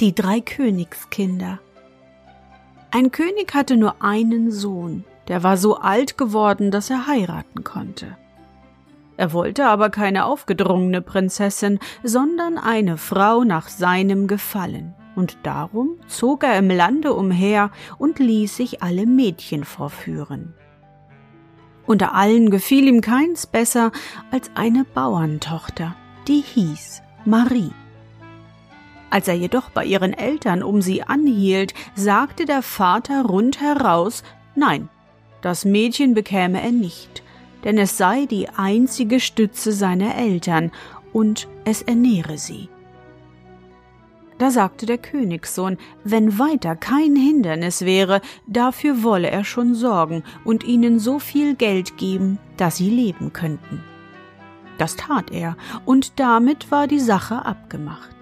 Die drei Königskinder. Ein König hatte nur einen Sohn, der war so alt geworden, dass er heiraten konnte. Er wollte aber keine aufgedrungene Prinzessin, sondern eine Frau nach seinem Gefallen, und darum zog er im Lande umher und ließ sich alle Mädchen vorführen. Unter allen gefiel ihm keins besser als eine Bauerntochter, die hieß Marie. Als er jedoch bei ihren Eltern um sie anhielt, sagte der Vater rundheraus, nein, das Mädchen bekäme er nicht, denn es sei die einzige Stütze seiner Eltern und es ernähre sie. Da sagte der Königssohn, wenn weiter kein Hindernis wäre, dafür wolle er schon sorgen und ihnen so viel Geld geben, dass sie leben könnten. Das tat er, und damit war die Sache abgemacht.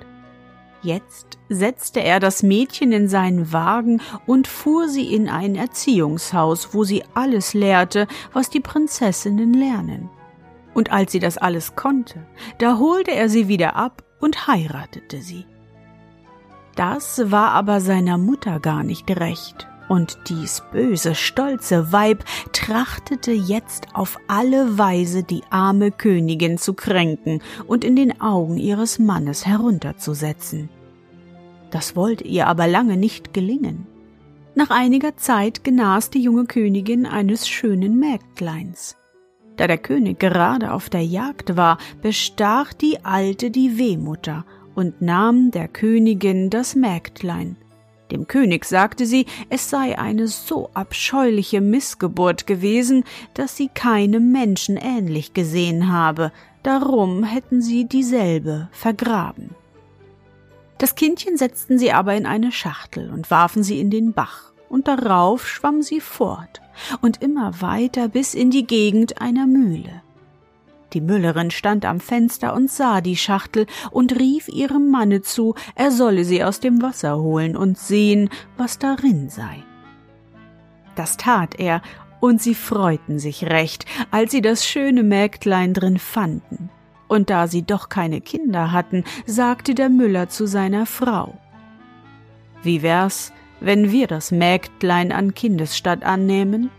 Jetzt setzte er das Mädchen in seinen Wagen und fuhr sie in ein Erziehungshaus, wo sie alles lehrte, was die Prinzessinnen lernen. Und als sie das alles konnte, da holte er sie wieder ab und heiratete sie. Das war aber seiner Mutter gar nicht recht, und dies böse, stolze Weib trachtete jetzt auf alle Weise die arme Königin zu kränken und in den Augen ihres Mannes herunterzusetzen. Das wollte ihr aber lange nicht gelingen. Nach einiger Zeit genas die junge Königin eines schönen Mägdleins. Da der König gerade auf der Jagd war, bestach die Alte die Wehmutter und nahm der Königin das Mägdlein. Dem König sagte sie, es sei eine so abscheuliche Missgeburt gewesen, dass sie keinem Menschen ähnlich gesehen habe, darum hätten sie dieselbe vergraben. Das Kindchen setzten sie aber in eine Schachtel und warfen sie in den Bach, und darauf schwamm sie fort und immer weiter bis in die Gegend einer Mühle. Die Müllerin stand am Fenster und sah die Schachtel und rief ihrem Manne zu, er solle sie aus dem Wasser holen und sehen, was darin sei. Das tat er, und sie freuten sich recht, als sie das schöne Mägdlein drin fanden. Und da sie doch keine Kinder hatten, sagte der Müller zu seiner Frau Wie wär's, wenn wir das Mägdlein an Kindesstatt annehmen?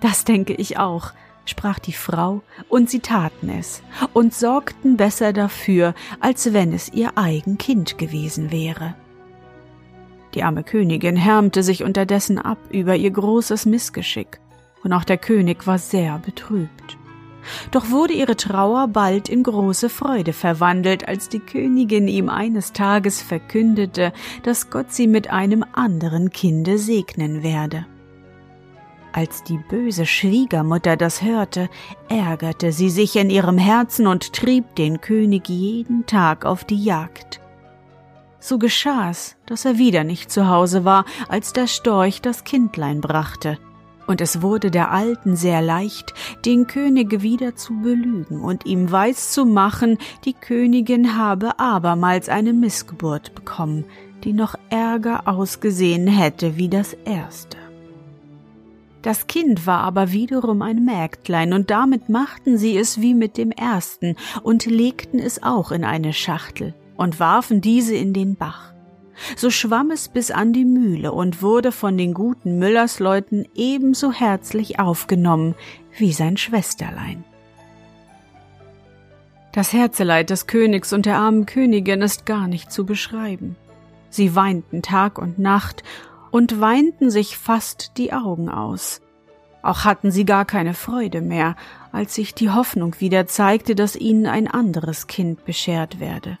Das denke ich auch, sprach die Frau, und sie taten es und sorgten besser dafür, als wenn es ihr eigen Kind gewesen wäre. Die arme Königin härmte sich unterdessen ab über ihr großes Missgeschick, und auch der König war sehr betrübt. Doch wurde ihre Trauer bald in große Freude verwandelt, als die Königin ihm eines Tages verkündete, dass Gott sie mit einem anderen Kinde segnen werde. Als die böse Schwiegermutter das hörte, ärgerte sie sich in ihrem Herzen und trieb den König jeden Tag auf die Jagd. So geschah's, dass er wieder nicht zu Hause war, als der Storch das Kindlein brachte und es wurde der Alten sehr leicht, den König wieder zu belügen und ihm weiß zu machen, die Königin habe abermals eine Missgeburt bekommen, die noch ärger ausgesehen hätte wie das erste. Das Kind war aber wiederum ein Mägdlein, und damit machten sie es wie mit dem ersten und legten es auch in eine Schachtel und warfen diese in den Bach. So schwamm es bis an die Mühle und wurde von den guten Müllersleuten ebenso herzlich aufgenommen wie sein Schwesterlein. Das Herzeleid des Königs und der armen Königin ist gar nicht zu beschreiben. Sie weinten Tag und Nacht und weinten sich fast die Augen aus. Auch hatten sie gar keine Freude mehr, als sich die Hoffnung wieder zeigte, dass ihnen ein anderes Kind beschert werde.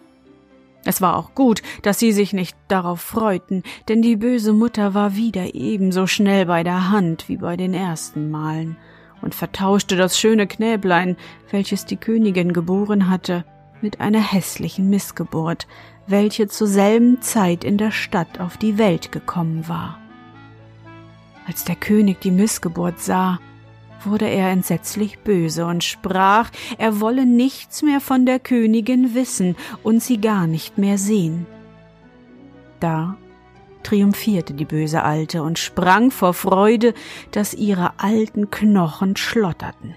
Es war auch gut, dass sie sich nicht darauf freuten, denn die böse Mutter war wieder ebenso schnell bei der Hand wie bei den ersten Malen und vertauschte das schöne Knäblein, welches die Königin geboren hatte, mit einer hässlichen Missgeburt, welche zur selben Zeit in der Stadt auf die Welt gekommen war. Als der König die Missgeburt sah, wurde er entsetzlich böse und sprach, er wolle nichts mehr von der Königin wissen und sie gar nicht mehr sehen. Da triumphierte die böse Alte und sprang vor Freude, dass ihre alten Knochen schlotterten.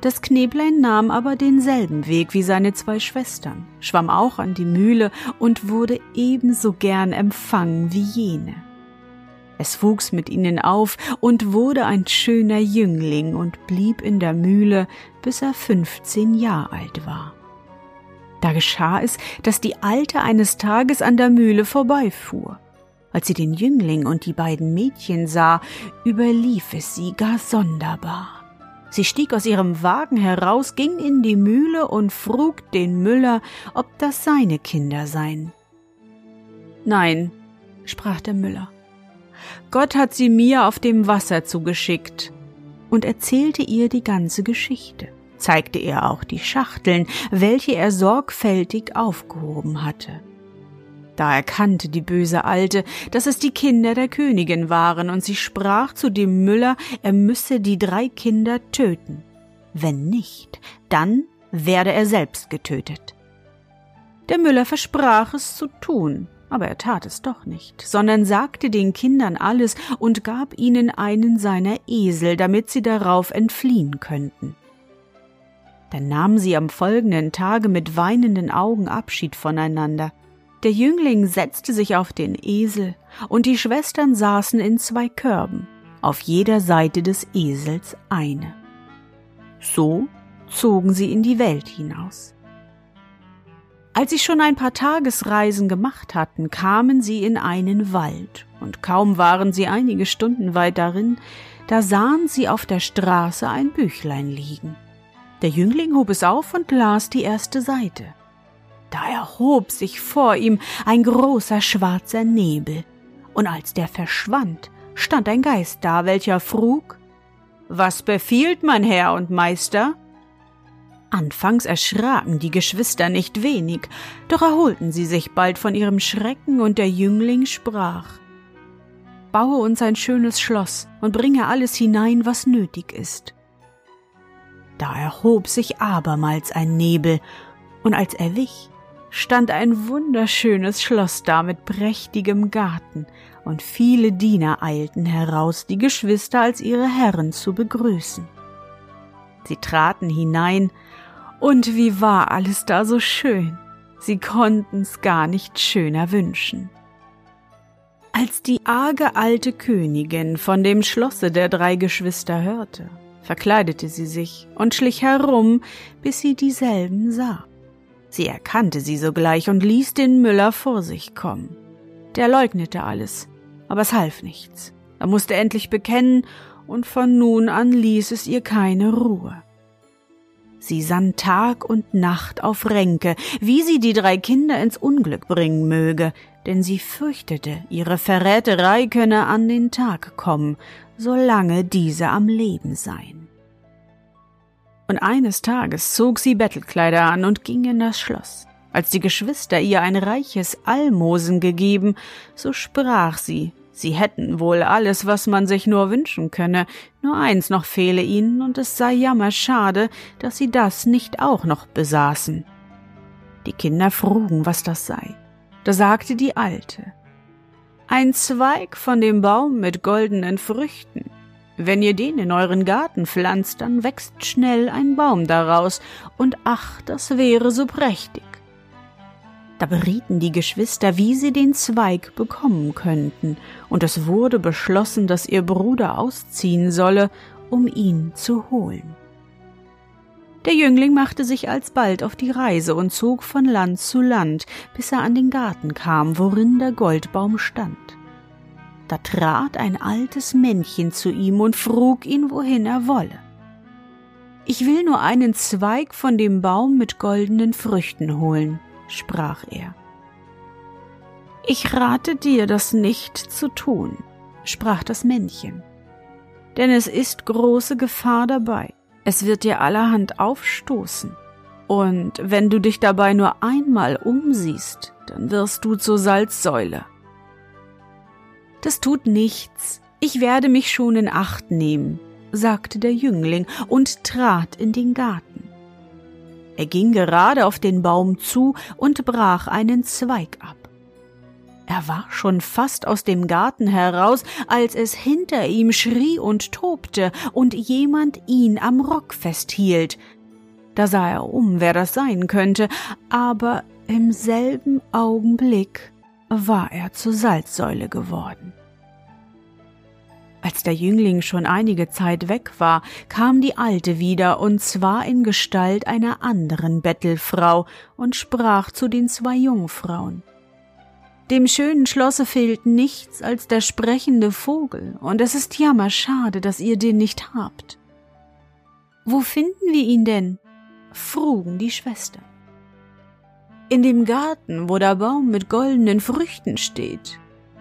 Das Kneblein nahm aber denselben Weg wie seine zwei Schwestern, schwamm auch an die Mühle und wurde ebenso gern empfangen wie jene. Es wuchs mit ihnen auf und wurde ein schöner Jüngling und blieb in der Mühle, bis er fünfzehn Jahre alt war. Da geschah es, dass die Alte eines Tages an der Mühle vorbeifuhr. Als sie den Jüngling und die beiden Mädchen sah, überlief es sie gar sonderbar. Sie stieg aus ihrem Wagen heraus, ging in die Mühle und frug den Müller, ob das seine Kinder seien. Nein, sprach der Müller. Gott hat sie mir auf dem Wasser zugeschickt und erzählte ihr die ganze Geschichte, zeigte ihr auch die Schachteln, welche er sorgfältig aufgehoben hatte. Da erkannte die böse Alte, dass es die Kinder der Königin waren, und sie sprach zu dem Müller, er müsse die drei Kinder töten. Wenn nicht, dann werde er selbst getötet. Der Müller versprach es zu tun, aber er tat es doch nicht, sondern sagte den Kindern alles und gab ihnen einen seiner Esel, damit sie darauf entfliehen könnten. Dann nahmen sie am folgenden Tage mit weinenden Augen Abschied voneinander, der Jüngling setzte sich auf den Esel, und die Schwestern saßen in zwei Körben, auf jeder Seite des Esels eine. So zogen sie in die Welt hinaus. Als sie schon ein paar Tagesreisen gemacht hatten, kamen sie in einen Wald, und kaum waren sie einige Stunden weit darin, da sahen sie auf der Straße ein Büchlein liegen. Der Jüngling hob es auf und las die erste Seite. Da erhob sich vor ihm ein großer schwarzer Nebel, und als der verschwand, stand ein Geist da, welcher frug Was befiehlt mein Herr und Meister? Anfangs erschraken die Geschwister nicht wenig, doch erholten sie sich bald von ihrem Schrecken, und der Jüngling sprach Baue uns ein schönes Schloss und bringe alles hinein, was nötig ist. Da erhob sich abermals ein Nebel, und als er wich, stand ein wunderschönes Schloss da mit prächtigem Garten, und viele Diener eilten heraus, die Geschwister als ihre Herren zu begrüßen. Sie traten hinein, und wie war alles da so schön, sie konnten's gar nicht schöner wünschen. Als die arge alte Königin von dem Schlosse der drei Geschwister hörte, verkleidete sie sich und schlich herum, bis sie dieselben sah. Sie erkannte sie sogleich und ließ den Müller vor sich kommen. Der leugnete alles, aber es half nichts. Er musste endlich bekennen, und von nun an ließ es ihr keine Ruhe. Sie sann Tag und Nacht auf Ränke, wie sie die drei Kinder ins Unglück bringen möge, denn sie fürchtete, ihre Verräterei könne an den Tag kommen, solange diese am Leben seien und eines Tages zog sie Bettelkleider an und ging in das Schloss. Als die Geschwister ihr ein reiches Almosen gegeben, so sprach sie, sie hätten wohl alles, was man sich nur wünschen könne, nur eins noch fehle ihnen, und es sei jammerschade, dass sie das nicht auch noch besaßen. Die Kinder frugen, was das sei. Da sagte die Alte, ein Zweig von dem Baum mit goldenen Früchten, wenn ihr den in euren Garten pflanzt, dann wächst schnell ein Baum daraus, und ach, das wäre so prächtig. Da berieten die Geschwister, wie sie den Zweig bekommen könnten, und es wurde beschlossen, dass ihr Bruder ausziehen solle, um ihn zu holen. Der Jüngling machte sich alsbald auf die Reise und zog von Land zu Land, bis er an den Garten kam, worin der Goldbaum stand. Da trat ein altes Männchen zu ihm und frug ihn, wohin er wolle. Ich will nur einen Zweig von dem Baum mit goldenen Früchten holen, sprach er. Ich rate dir, das nicht zu tun, sprach das Männchen, denn es ist große Gefahr dabei. Es wird dir allerhand aufstoßen. Und wenn du dich dabei nur einmal umsiehst, dann wirst du zur Salzsäule. Das tut nichts, ich werde mich schon in Acht nehmen, sagte der Jüngling und trat in den Garten. Er ging gerade auf den Baum zu und brach einen Zweig ab. Er war schon fast aus dem Garten heraus, als es hinter ihm schrie und tobte und jemand ihn am Rock festhielt. Da sah er um, wer das sein könnte, aber im selben Augenblick war er zur Salzsäule geworden. Als der Jüngling schon einige Zeit weg war, kam die Alte wieder, und zwar in Gestalt einer anderen Bettelfrau, und sprach zu den zwei Jungfrauen. Dem schönen Schlosse fehlt nichts als der sprechende Vogel, und es ist jammerschade, dass ihr den nicht habt. Wo finden wir ihn denn? frugen die Schwestern. In dem Garten, wo der Baum mit goldenen Früchten steht,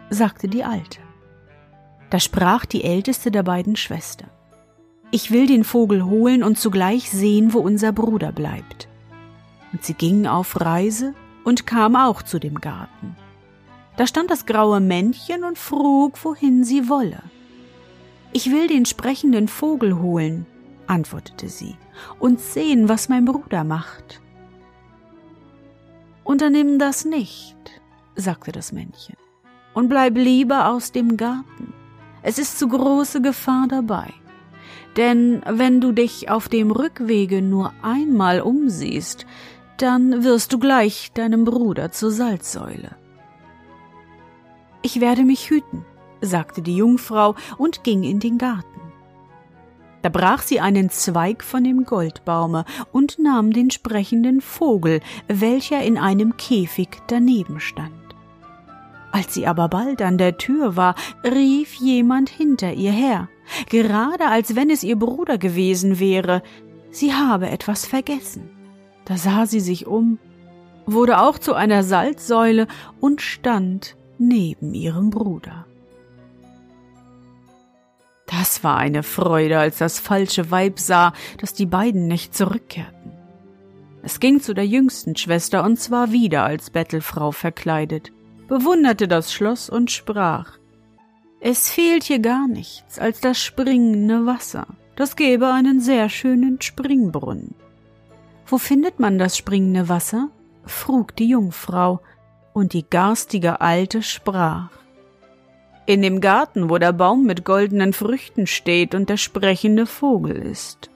sagte die Alte. Da sprach die älteste der beiden Schwestern. Ich will den Vogel holen und zugleich sehen, wo unser Bruder bleibt. Und sie gingen auf Reise und kam auch zu dem Garten. Da stand das graue Männchen und frug, wohin sie wolle. Ich will den sprechenden Vogel holen, antwortete sie, und sehen, was mein Bruder macht. Unternimm das nicht, sagte das Männchen, und bleib lieber aus dem Garten. Es ist zu große Gefahr dabei. Denn wenn du dich auf dem Rückwege nur einmal umsiehst, dann wirst du gleich deinem Bruder zur Salzsäule. Ich werde mich hüten, sagte die Jungfrau und ging in den Garten. Da brach sie einen Zweig von dem Goldbaume und nahm den sprechenden Vogel, welcher in einem Käfig daneben stand. Als sie aber bald an der Tür war, rief jemand hinter ihr her, gerade als wenn es ihr Bruder gewesen wäre, sie habe etwas vergessen. Da sah sie sich um, wurde auch zu einer Salzsäule und stand neben ihrem Bruder. Das war eine Freude, als das falsche Weib sah, dass die beiden nicht zurückkehrten. Es ging zu der jüngsten Schwester und zwar wieder als Bettelfrau verkleidet, bewunderte das Schloss und sprach Es fehlt hier gar nichts als das springende Wasser, das gäbe einen sehr schönen Springbrunnen. Wo findet man das springende Wasser? frug die Jungfrau, und die garstige Alte sprach. In dem Garten, wo der Baum mit goldenen Früchten steht und der sprechende Vogel ist.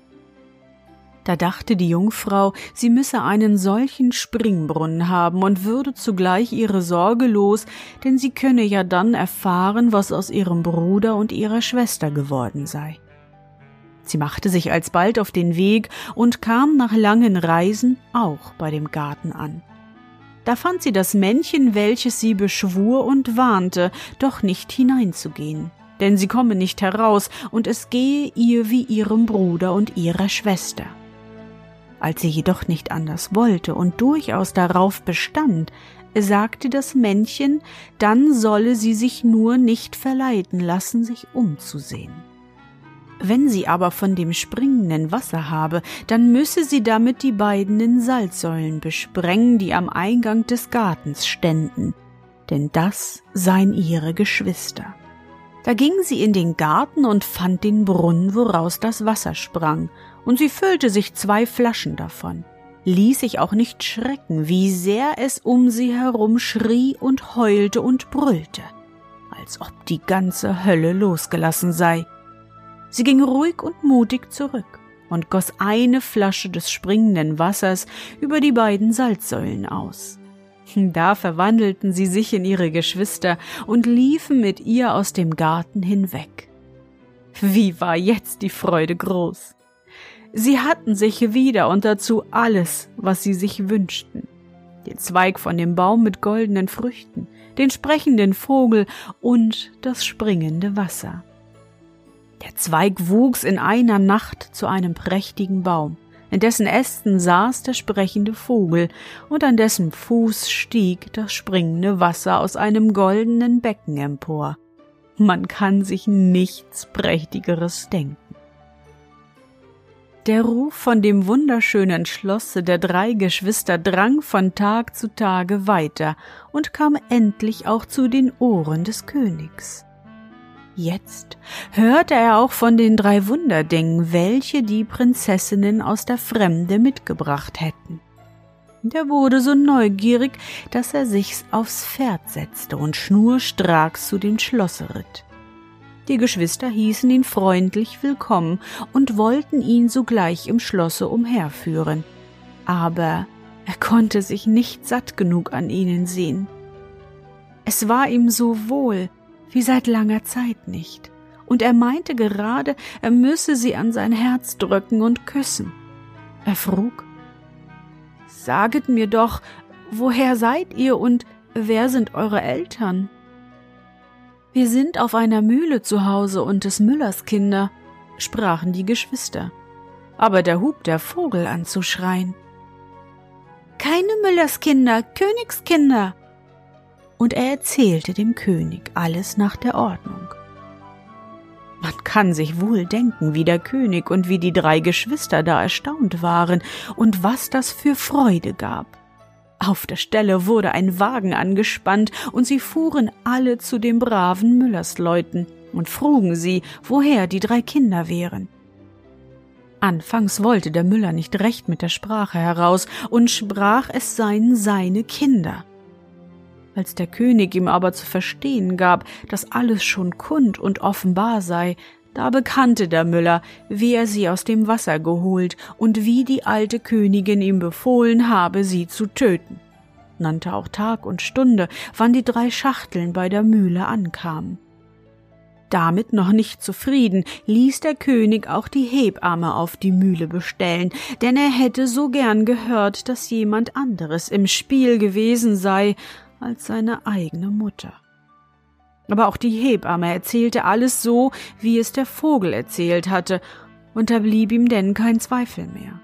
Da dachte die Jungfrau, sie müsse einen solchen Springbrunnen haben und würde zugleich ihre Sorge los, denn sie könne ja dann erfahren, was aus ihrem Bruder und ihrer Schwester geworden sei. Sie machte sich alsbald auf den Weg und kam nach langen Reisen auch bei dem Garten an. Da fand sie das Männchen, welches sie beschwur und warnte, doch nicht hineinzugehen, denn sie komme nicht heraus, und es gehe ihr wie ihrem Bruder und ihrer Schwester. Als sie jedoch nicht anders wollte und durchaus darauf bestand, sagte das Männchen, dann solle sie sich nur nicht verleiten lassen, sich umzusehen. Wenn sie aber von dem springenden Wasser habe, dann müsse sie damit die beiden Salzsäulen besprengen, die am Eingang des Gartens ständen, denn das seien ihre Geschwister. Da ging sie in den Garten und fand den Brunnen, woraus das Wasser sprang, und sie füllte sich zwei Flaschen davon, ließ sich auch nicht schrecken, wie sehr es um sie herum schrie und heulte und brüllte, als ob die ganze Hölle losgelassen sei. Sie ging ruhig und mutig zurück und goss eine Flasche des springenden Wassers über die beiden Salzsäulen aus. Da verwandelten sie sich in ihre Geschwister und liefen mit ihr aus dem Garten hinweg. Wie war jetzt die Freude groß. Sie hatten sich wieder und dazu alles, was sie sich wünschten. Den Zweig von dem Baum mit goldenen Früchten, den sprechenden Vogel und das springende Wasser. Der Zweig wuchs in einer Nacht zu einem prächtigen Baum, in dessen Ästen saß der sprechende Vogel, und an dessen Fuß stieg das springende Wasser aus einem goldenen Becken empor. Man kann sich nichts Prächtigeres denken. Der Ruf von dem wunderschönen Schlosse der drei Geschwister drang von Tag zu Tage weiter und kam endlich auch zu den Ohren des Königs. Jetzt hörte er auch von den drei Wunderdingen, welche die Prinzessinnen aus der Fremde mitgebracht hätten. Der wurde so neugierig, dass er sich aufs Pferd setzte und schnurstracks zu dem Schlosse ritt. Die Geschwister hießen ihn freundlich willkommen und wollten ihn sogleich im Schlosse umherführen. Aber er konnte sich nicht satt genug an ihnen sehen. Es war ihm so wohl, wie seit langer Zeit nicht, und er meinte gerade, er müsse sie an sein Herz drücken und küssen. Er frug Saget mir doch, woher seid ihr und wer sind eure Eltern? Wir sind auf einer Mühle zu Hause und des Müllers Kinder, sprachen die Geschwister. Aber da hub der Vogel an zu schreien. Keine Müllers Kinder, Königskinder, und er erzählte dem König alles nach der Ordnung. Man kann sich wohl denken, wie der König und wie die drei Geschwister da erstaunt waren und was das für Freude gab. Auf der Stelle wurde ein Wagen angespannt und sie fuhren alle zu den braven Müllersleuten und frugen sie, woher die drei Kinder wären. Anfangs wollte der Müller nicht recht mit der Sprache heraus und sprach, es seien seine Kinder. Als der König ihm aber zu verstehen gab, dass alles schon kund und offenbar sei, da bekannte der Müller, wie er sie aus dem Wasser geholt und wie die alte Königin ihm befohlen habe, sie zu töten, nannte auch Tag und Stunde, wann die drei Schachteln bei der Mühle ankamen. Damit noch nicht zufrieden, ließ der König auch die Hebamme auf die Mühle bestellen, denn er hätte so gern gehört, dass jemand anderes im Spiel gewesen sei, als seine eigene Mutter. Aber auch die Hebamme erzählte alles so, wie es der Vogel erzählt hatte, und da blieb ihm denn kein Zweifel mehr.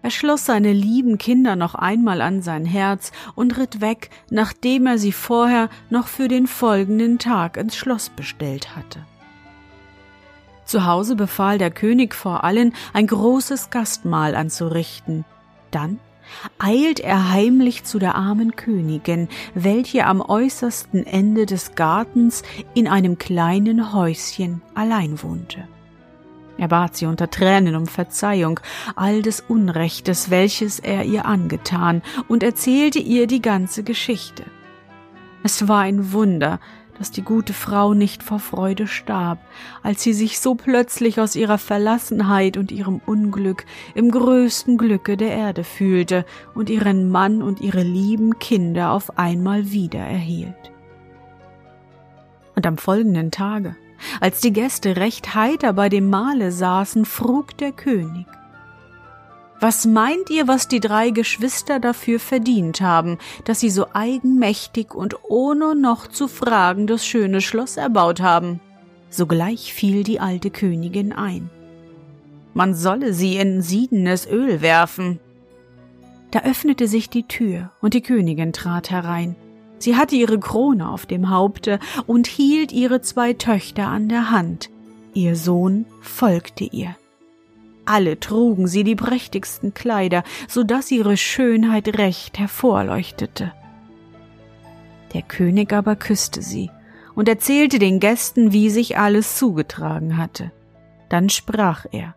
Er schloss seine lieben Kinder noch einmal an sein Herz und ritt weg, nachdem er sie vorher noch für den folgenden Tag ins Schloss bestellt hatte. Zu Hause befahl der König vor allen, ein großes Gastmahl anzurichten. Dann eilt er heimlich zu der armen Königin, welche am äußersten Ende des Gartens in einem kleinen Häuschen allein wohnte. Er bat sie unter Tränen um Verzeihung all des Unrechtes, welches er ihr angetan, und erzählte ihr die ganze Geschichte. Es war ein Wunder, dass die gute Frau nicht vor Freude starb, als sie sich so plötzlich aus ihrer Verlassenheit und ihrem Unglück im größten Glücke der Erde fühlte und ihren Mann und ihre lieben Kinder auf einmal wieder erhielt. Und am folgenden Tage, als die Gäste recht heiter bei dem Mahle saßen, frug der König, was meint ihr, was die drei Geschwister dafür verdient haben, dass sie so eigenmächtig und ohne noch zu fragen das schöne Schloss erbaut haben? Sogleich fiel die alte Königin ein. Man solle sie in siedenes Öl werfen. Da öffnete sich die Tür und die Königin trat herein. Sie hatte ihre Krone auf dem Haupte und hielt ihre zwei Töchter an der Hand. Ihr Sohn folgte ihr alle trugen sie die prächtigsten Kleider, so dass ihre Schönheit recht hervorleuchtete. Der König aber küsste sie und erzählte den Gästen, wie sich alles zugetragen hatte. Dann sprach er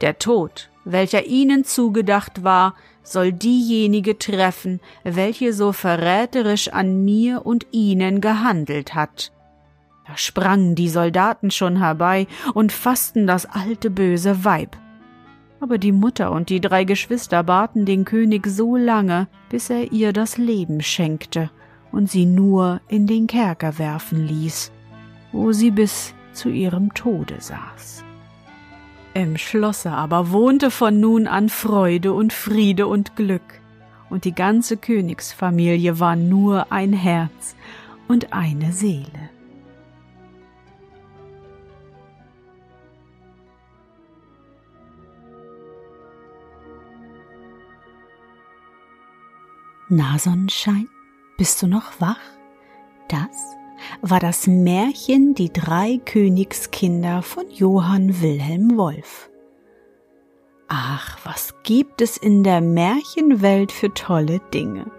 Der Tod, welcher ihnen zugedacht war, soll diejenige treffen, welche so verräterisch an mir und ihnen gehandelt hat. Da sprangen die Soldaten schon herbei und fassten das alte böse Weib. Aber die Mutter und die drei Geschwister baten den König so lange, bis er ihr das Leben schenkte und sie nur in den Kerker werfen ließ, wo sie bis zu ihrem Tode saß. Im Schlosse aber wohnte von nun an Freude und Friede und Glück, und die ganze Königsfamilie war nur ein Herz und eine Seele. Na Sonnenschein, bist du noch wach? Das war das Märchen Die drei Königskinder von Johann Wilhelm Wolf. Ach, was gibt es in der Märchenwelt für tolle Dinge?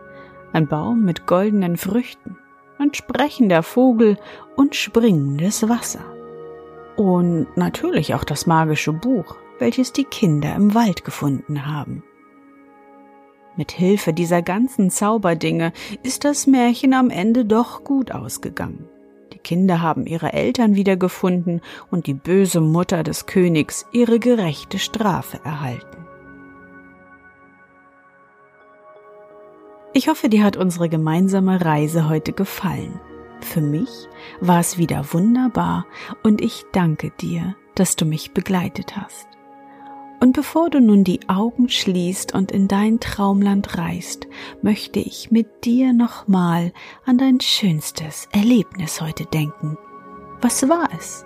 Ein Baum mit goldenen Früchten, ein sprechender Vogel und springendes Wasser. Und natürlich auch das magische Buch, welches die Kinder im Wald gefunden haben. Mit Hilfe dieser ganzen Zauberdinge ist das Märchen am Ende doch gut ausgegangen. Die Kinder haben ihre Eltern wiedergefunden und die böse Mutter des Königs ihre gerechte Strafe erhalten. Ich hoffe, dir hat unsere gemeinsame Reise heute gefallen. Für mich war es wieder wunderbar und ich danke dir, dass du mich begleitet hast. Und bevor du nun die Augen schließt und in dein Traumland reist, möchte ich mit dir nochmal an dein schönstes Erlebnis heute denken. Was war es?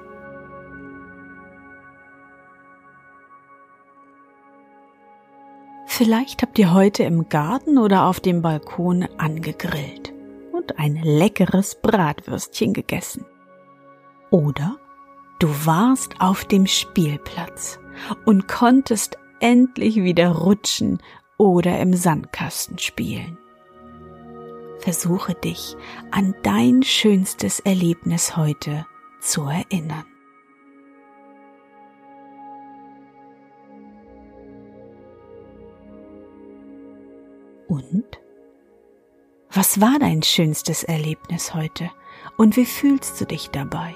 Vielleicht habt ihr heute im Garten oder auf dem Balkon angegrillt und ein leckeres Bratwürstchen gegessen. Oder du warst auf dem Spielplatz und konntest endlich wieder rutschen oder im Sandkasten spielen. Versuche dich an dein schönstes Erlebnis heute zu erinnern. Und? Was war dein schönstes Erlebnis heute und wie fühlst du dich dabei?